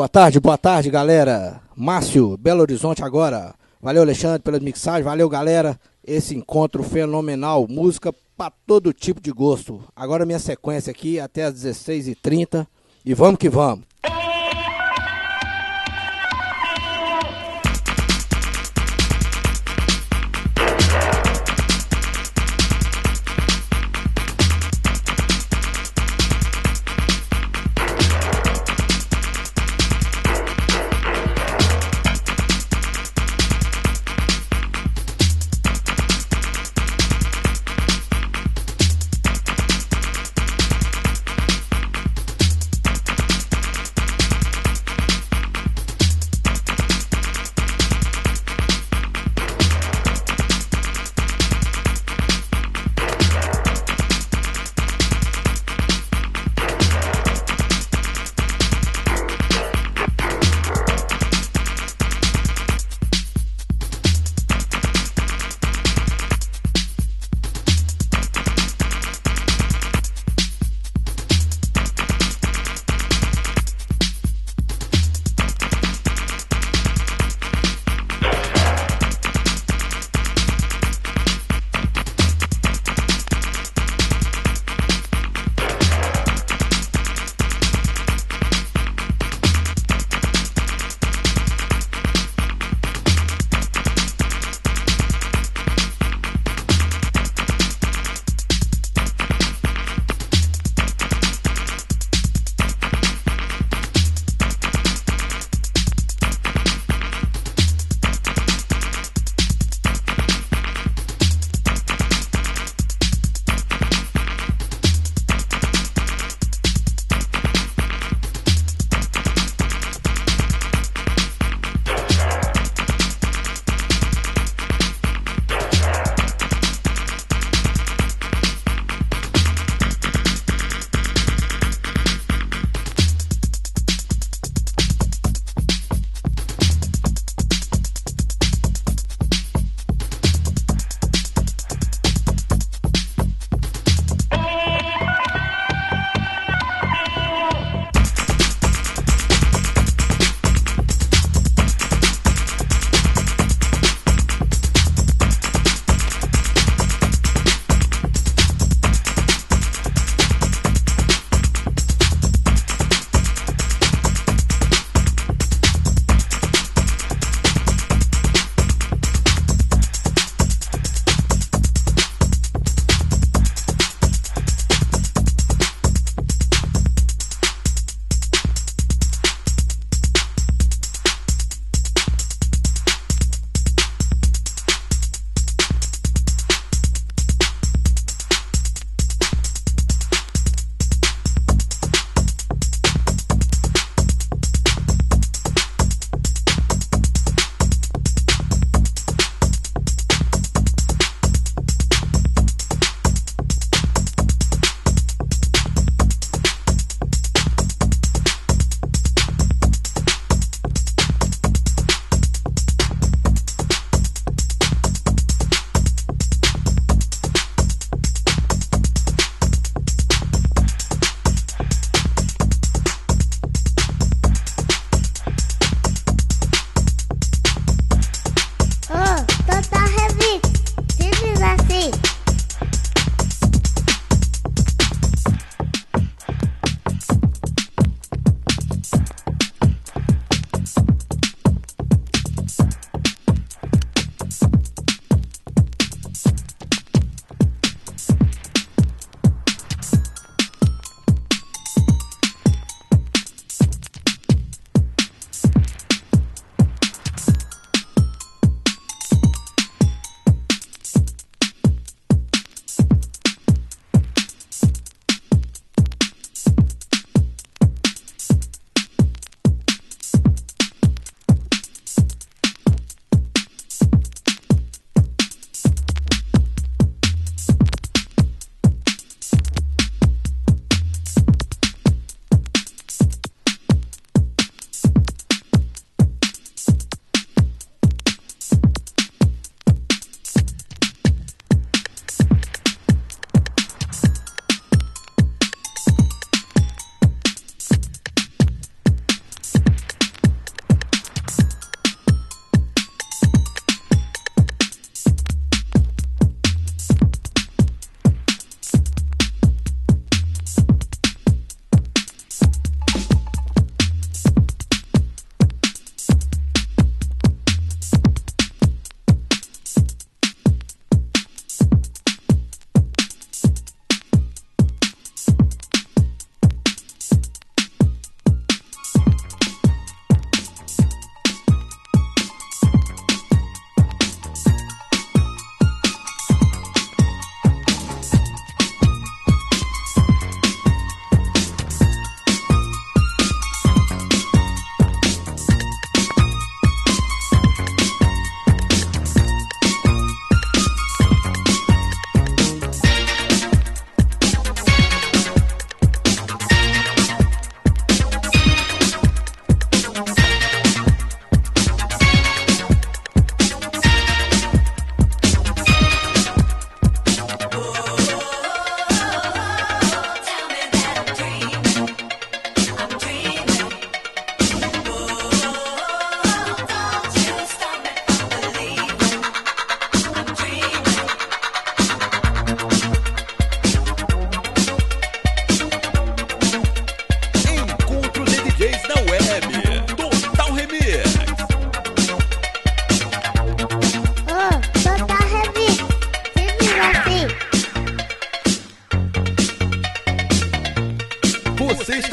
Boa tarde, boa tarde, galera. Márcio, Belo Horizonte agora. Valeu, Alexandre, pela mixagem. Valeu, galera. Esse encontro fenomenal. Música para todo tipo de gosto. Agora minha sequência aqui até as 16h30. E vamos que vamos.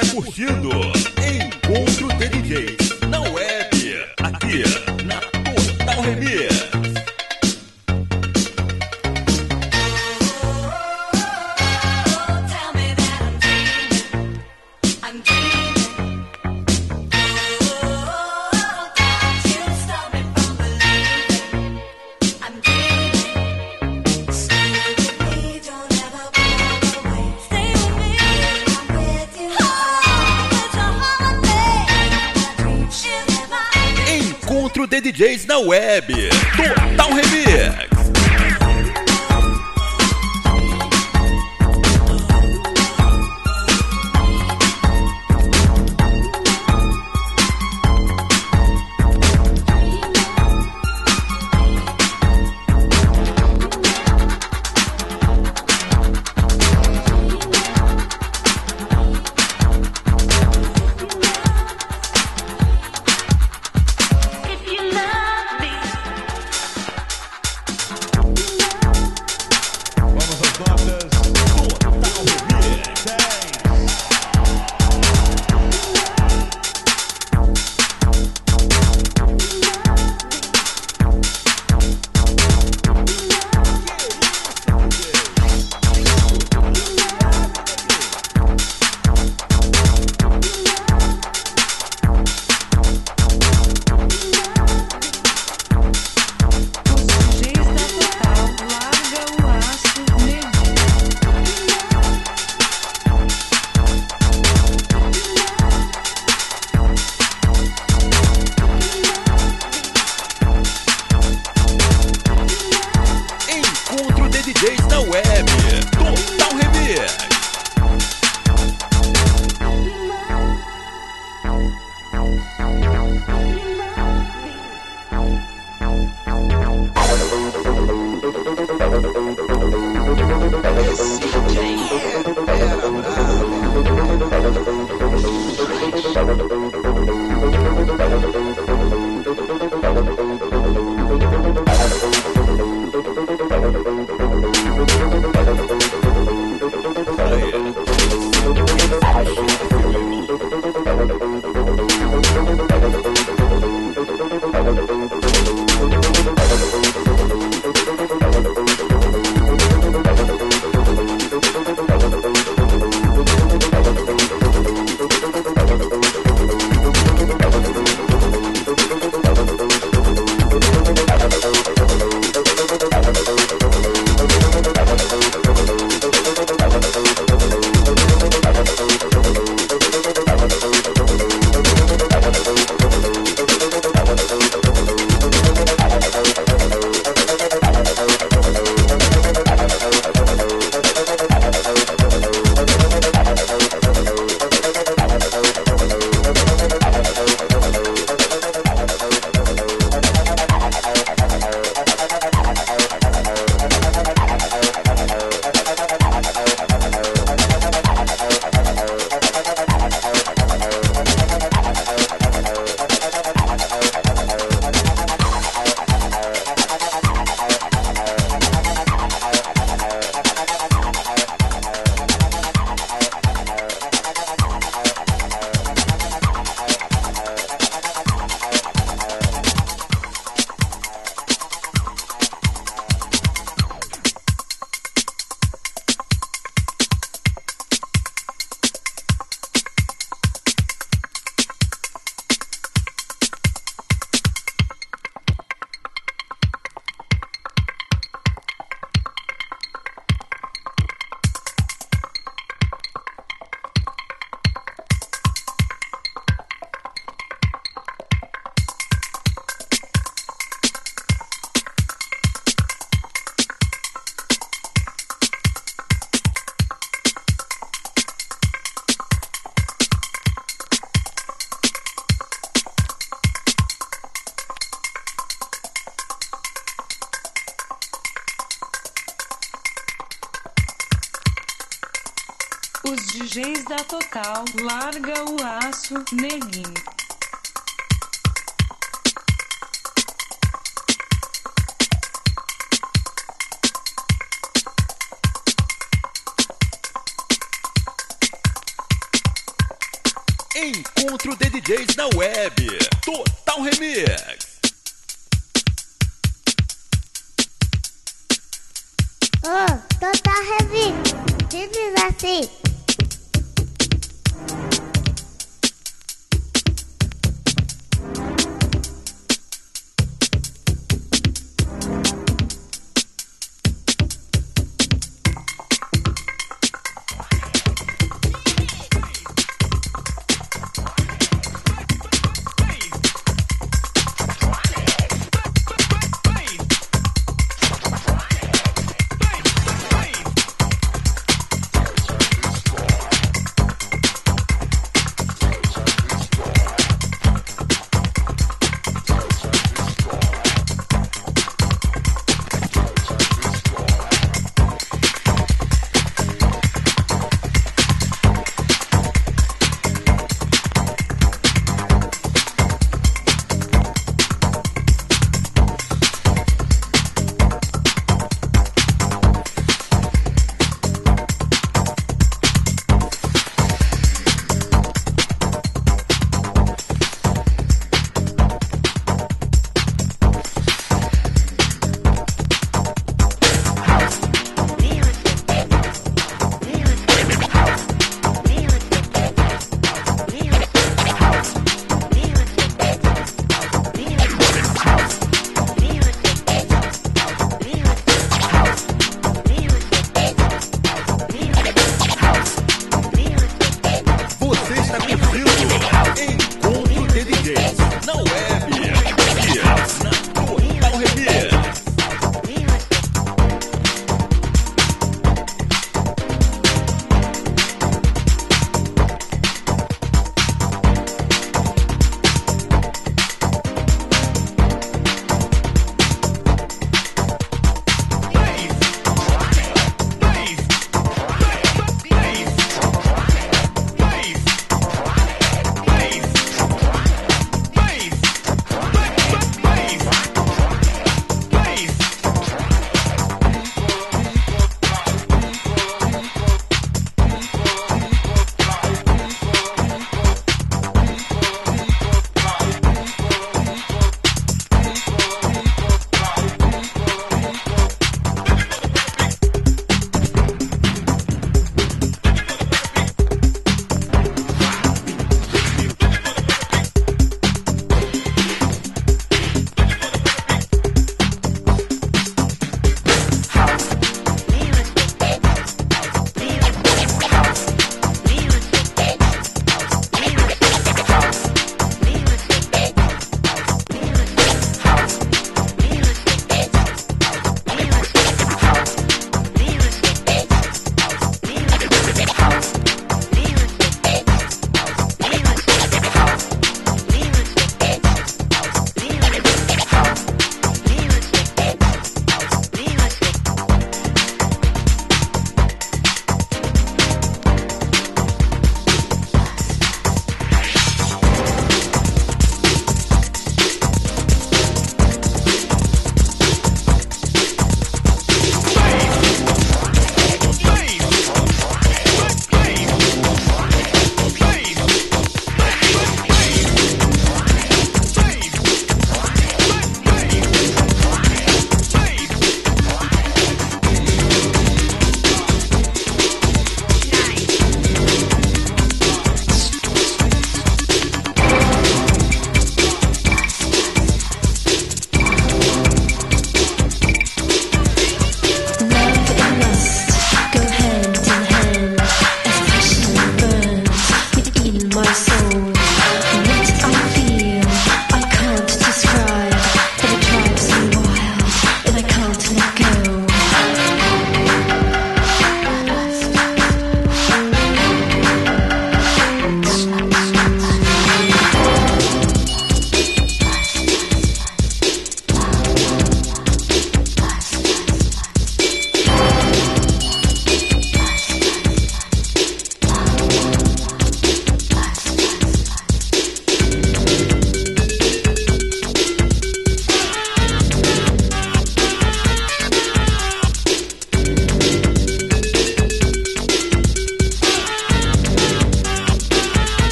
está curtindo. Em na web, Os DJs da Total larga o aço neguinho. encontro de DJs na web. Total Remix. Oh, total heavy. Simples assim.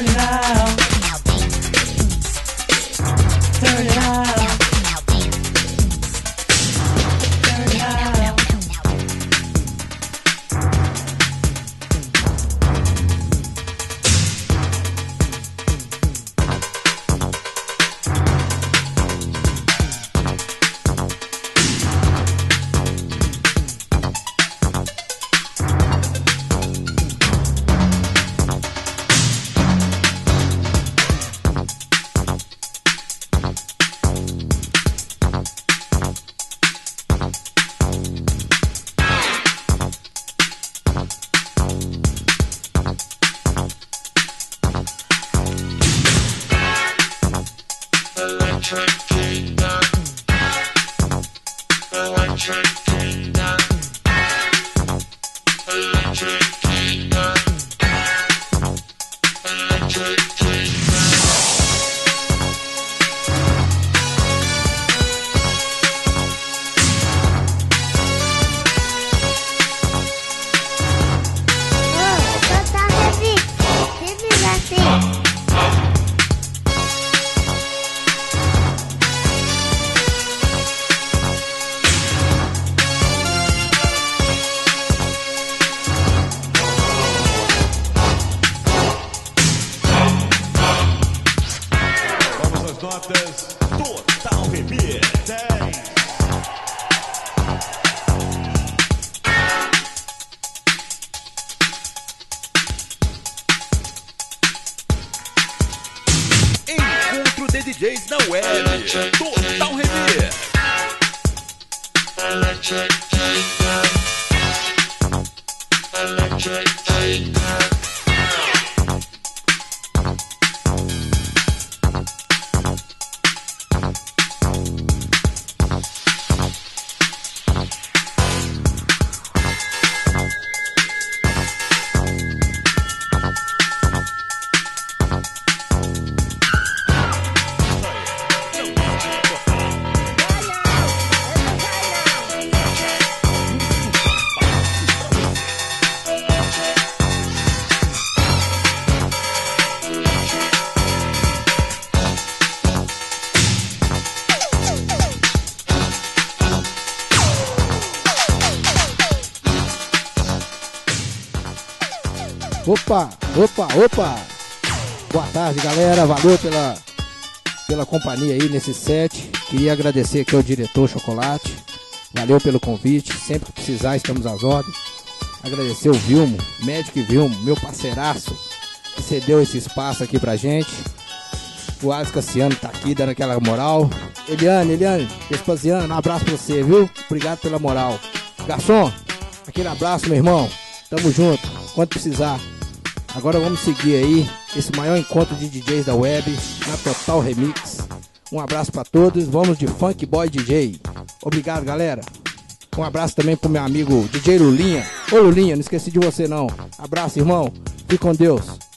alive. Opa, opa, opa! Boa tarde, galera. Valeu pela, pela companhia aí nesse set. Queria agradecer aqui ao diretor Chocolate. Valeu pelo convite. Sempre que precisar, estamos às ordens. Agradecer o Vilmo, médico Vilmo, meu parceiraço, que cedeu esse espaço aqui pra gente. O Alex Cassiano tá aqui dando aquela moral. Eliane, Eliane, Vespasiano, um abraço pra você, viu? Obrigado pela moral. Garçom, aquele abraço, meu irmão. Tamo junto, quando precisar. Agora vamos seguir aí esse maior encontro de DJs da web na Total Remix. Um abraço pra todos, vamos de Funk Boy DJ. Obrigado, galera. Um abraço também pro meu amigo DJ Lulinha. Ô Lulinha, não esqueci de você não. Abraço, irmão. Fique com Deus.